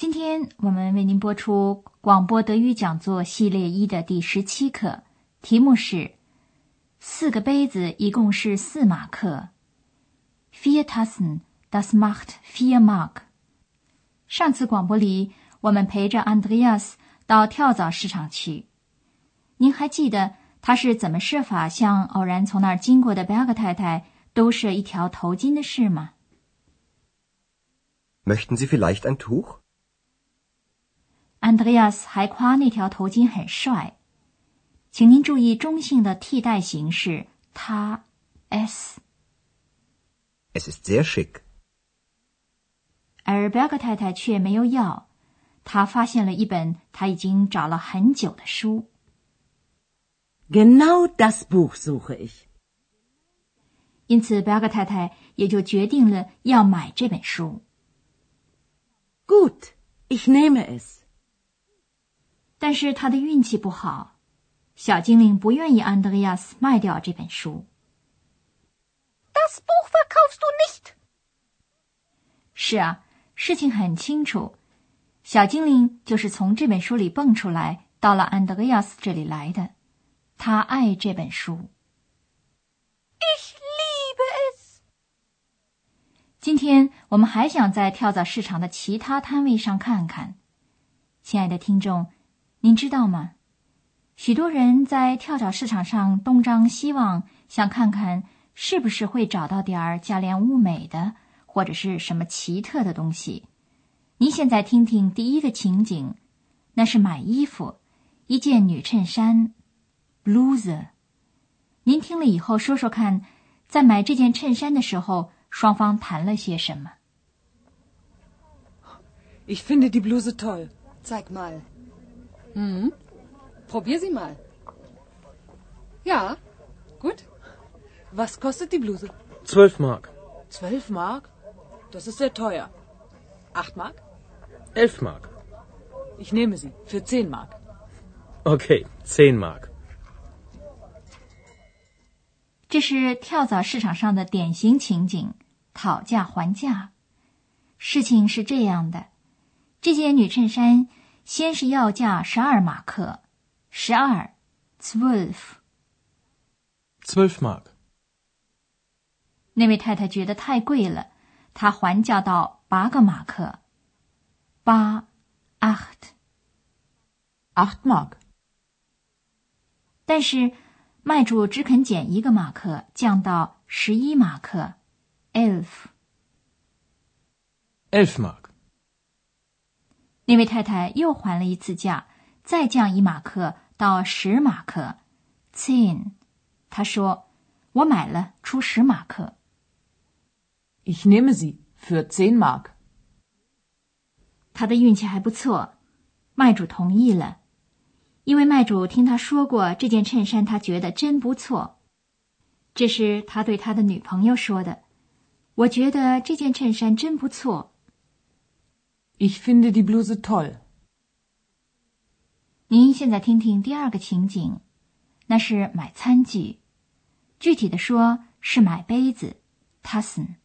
今天我们为您播出广播德语讲座系列一的第十七课，题目是“四个杯子一共是四马克 ”，Vier Tassen, das macht vier Mark。上次广播里，我们陪着 Andreas 到跳蚤市场去。您还记得他是怎么设法向偶然从那儿经过的 Berg 太太兜射一条头巾的事吗？Möchten Sie vielleicht ein Andreas 还夸那条头巾很帅，请您注意中性的替代形式，他 s es ist sehr schick。而贝太太却没有要，她发现了一本她已经找了很久的书，genau das Buch suche ich。因此，贝太太也就决定了要买这本书。Gut, ich nehme es。但是他的运气不好，小精灵不愿意安德烈亚斯卖掉这本书。Das Buch verkaufst du nicht。是啊，事情很清楚，小精灵就是从这本书里蹦出来，到了安德烈亚斯这里来的。他爱这本书。Ich liebe es。今天我们还想在跳蚤市场的其他摊位上看看，亲爱的听众。您知道吗？许多人在跳蚤市场上东张西望，想看看是不是会找到点儿价廉物美的，或者是什么奇特的东西。您现在听听第一个情景，那是买衣服，一件女衬衫，blouse。您听了以后说说看，在买这件衬衫的时候，双方谈了些什么？Ich finde die Bluse toll. Zeig mal. Hm. Probier sie mal. Ja, gut. Was kostet die Bluse? Zwölf Mark. Zwölf Mark? Das ist sehr teuer. Acht Mark? Elf Mark. Ich nehme sie für zehn Mark. Okay, zehn Mark. 这是跳蚤市场上的典型情景，讨价还价。事情是这样的，这件女衬衫先是要价十二马克，十二，zwölf，zwölf mark。那位太太觉得太贵了，她还价到八个马克，八，acht，acht mark。但是卖主只肯减一个马克，降到十一马克，elf，elf mark。那位太太又还了一次价，再降一马克到十马克，zehn。他说：“我买了，出十马克。” Ich nehme sie für zehn Mark。他的运气还不错，卖主同意了，因为卖主听他说过这件衬衫，他觉得真不错。这是他对他的女朋友说的：“我觉得这件衬衫真不错。” Ich finde die Bluse toll。您现在听听第二个情景，那是买餐具，具体的说是买杯子，Tassen。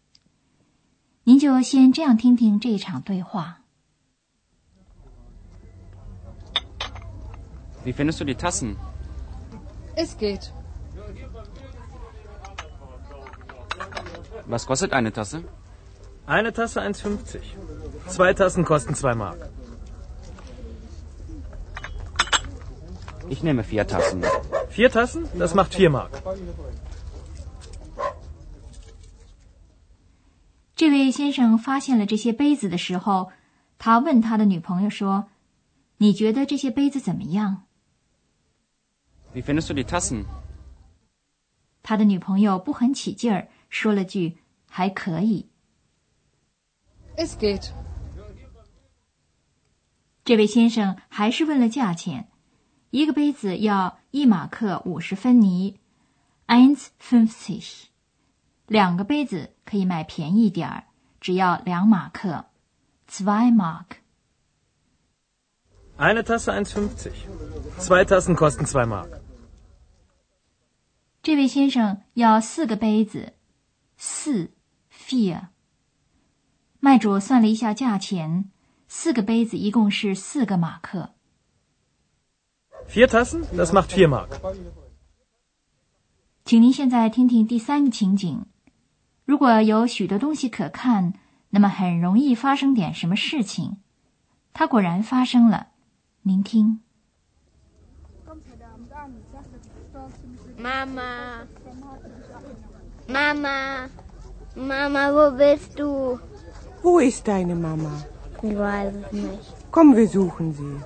您就先这样听听这一场对话。Wie findest du die Tassen? Es geht. Was kostet eine Tasse? Eine Tasse 1,50. Zwei Tassen kosten zwei Mark. Ich nehme vier Tassen. Vier Tassen? Das macht vier Mark. 这位先生发现了这些杯子的时候，他问他的女朋友说：“你觉得这些杯子怎么样？” Wie findest du die Tassen? 他的女朋友不很起劲儿，说了句：“还可以。” Es geht。这位先生还是问了价钱，一个杯子要一马克五十分尼 （eins fünfzig）。两个杯子可以买便宜点儿，只要两马克 （zwei Mark）。Eine Tasse 1,50. Zwei Tassen kosten zwei Mark. 这位先生要四个杯子，四 vier。卖主算了一下价钱，四个杯子一共是四个马克。Vier Tassen? Das macht 4 Mark. 请您现在听听第三个情景：如果有许多东西可看，那么很容易发生点什么事情。它果然发生了。您听，Mama. Mama. Mama, wo bist du? Wo ist deine Mama? Ich weiß es nicht. Komm, wir suchen sie.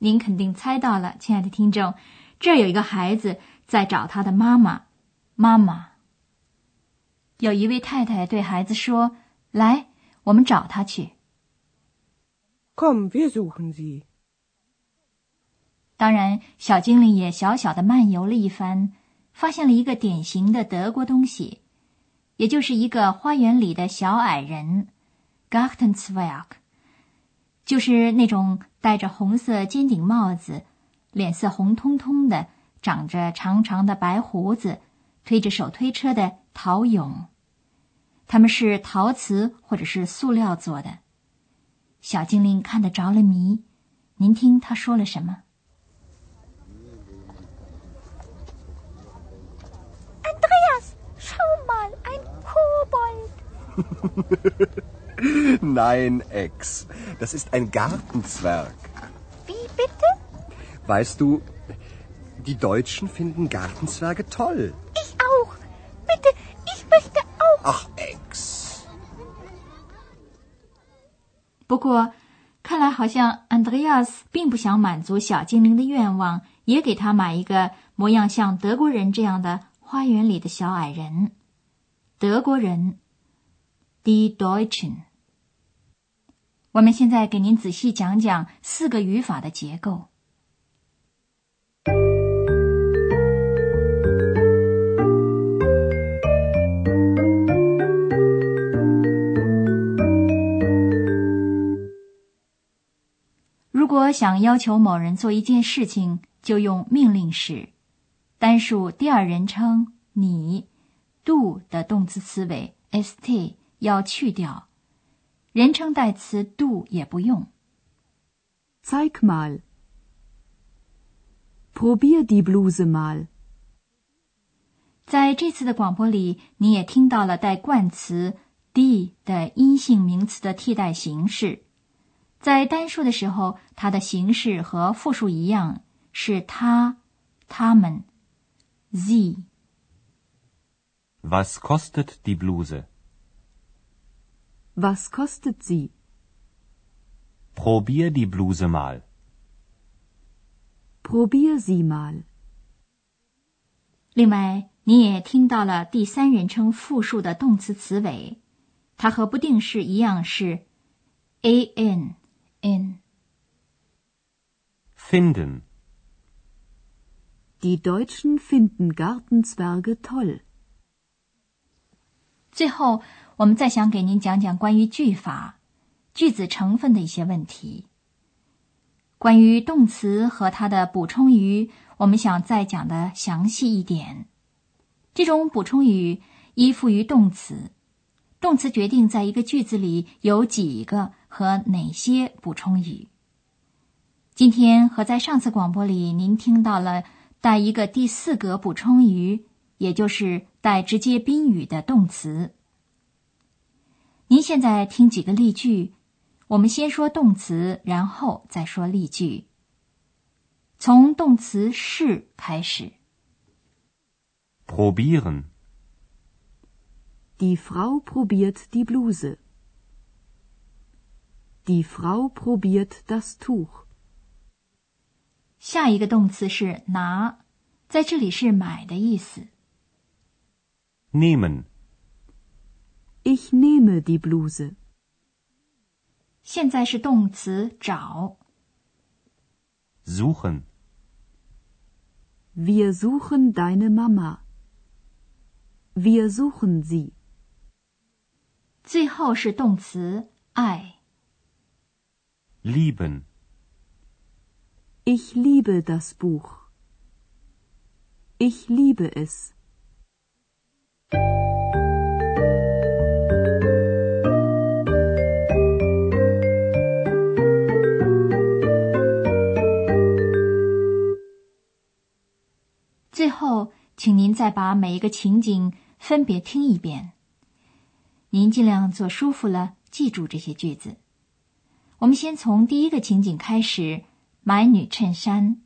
您肯定猜到了，亲爱的听众，这儿有一个孩子在找他的妈妈。妈妈，有一位太太对孩子说：“来，我们找他去。Komm, wir suchen sie. ”当然，小精灵也小小的漫游了一番，发现了一个典型的德国东西，也就是一个花园里的小矮人 （Gartenzwerg），就是那种戴着红色尖顶帽子、脸色红彤彤的、长着长长的白胡子、推着手推车的陶俑。他们是陶瓷或者是塑料做的。小精灵看得着了迷，您听他说了什么？Andreas, schau mal, ein Kobold. Nein, Ex. Das ist ein Gartenzwerg. Wie bitte? Weißt du, die Deutschen finden Gartenzwerge toll. Ich auch. Bitte, ich möchte auch. Ach, Ex. 不过，看来好像 Andreas 并不想满足小精灵的愿望，也给他买一个模样像德国人这样的花园里的小矮人。德国人，die Deutschen。我们现在给您仔细讲讲四个语法的结构。如果想要求某人做一件事情，就用命令式，单数第二人称你，do 的动词词尾 st 要去掉，人称代词 do 也不用。Zeig mal. Probier die Bluse mal. 在这次的广播里，你也听到了带冠词 die 的阴性名词的替代形式。在单数的时候，它的形式和复数一样，是他、他们，sie。Was kostet die Bluse? Was kostet sie? Probier die Bluse mal. Probier sie mal. 另外，你也听到了第三人称复数的动词词尾，它和不定式一样是 a n n。Finden. Die Deutschen finden Gartenzwerge toll. 最后，我们再想给您讲讲关于句法、句子成分的一些问题。关于动词和它的补充语，我们想再讲的详细一点。这种补充语依附于动词，动词决定在一个句子里有几个和哪些补充语。今天和在上次广播里，您听到了带一个第四格补充语，也就是带直接宾语的动词。您现在听几个例句，我们先说动词，然后再说例句。从动词是开始。Probieren. Die Frau probiert die Bluse. Die Frau probiert das Tuch. 下一个动词是拿，在这里是买的意思。Nehmen. Ich nehme die Bluse. 现在是动词找。 Suchen. Wir suchen deine Mama. Wir suchen sie. 最后是动词爱。 Lieben. Ich liebe das Buch. Ich liebe es. 您再把每一个情景分别听一遍。您尽量坐舒服了，记住这些句子。我们先从第一个情景开始，买女衬衫。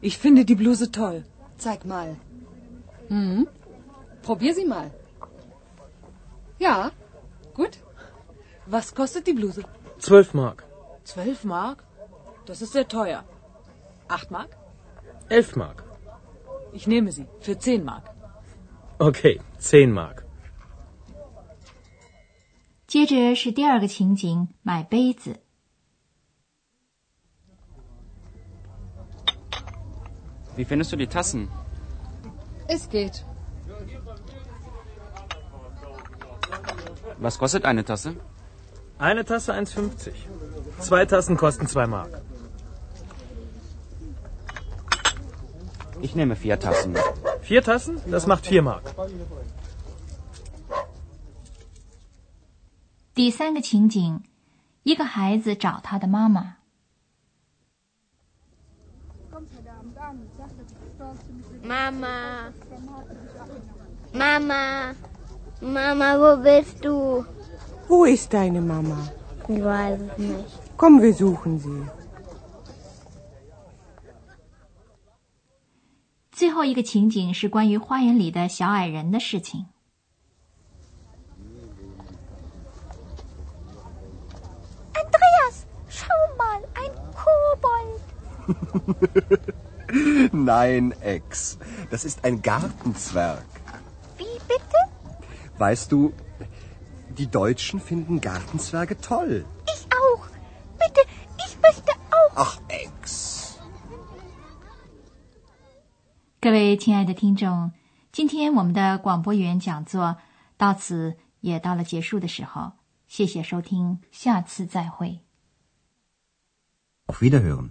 Ich finde die Bluse toll. Zeig mal. Hm? Probier sie mal. Ja, gut. Was kostet die Bluse? Zwölf Mark. Zwölf Mark? Das ist sehr teuer. Acht Mark? Elf Mark. Ich nehme sie. Für zehn Mark. Okay, zehn Mark. 接着是第二个情景，买杯子。 Wie findest du die Tassen? Es geht. Was kostet eine Tasse? Eine Tasse 1,50. Zwei Tassen kosten zwei Mark. Ich nehme vier Tassen. Vier Tassen? Das macht vier Mark. 第三个情景，一个孩子找他的妈妈。 Mama. Mama. Mama, wo bist du? Wo ist deine Mama? Ich weiß es nicht. Komm, wir suchen sie. 最后一个情景是关于花园里的小矮人的事情。 Andreas, schau mal, ein Kobold. Nein, Ex. Das ist ein Gartenzwerg. Wie bitte? Weißt du, die Deutschen finden Gartenzwerge toll. Ich auch. Bitte, ich möchte auch. Ach, Ex. 各位亲爱的听众，今天我们的广播员讲座到此也到了结束的时候，谢谢收听，下次再会。 Auf Wiederhören.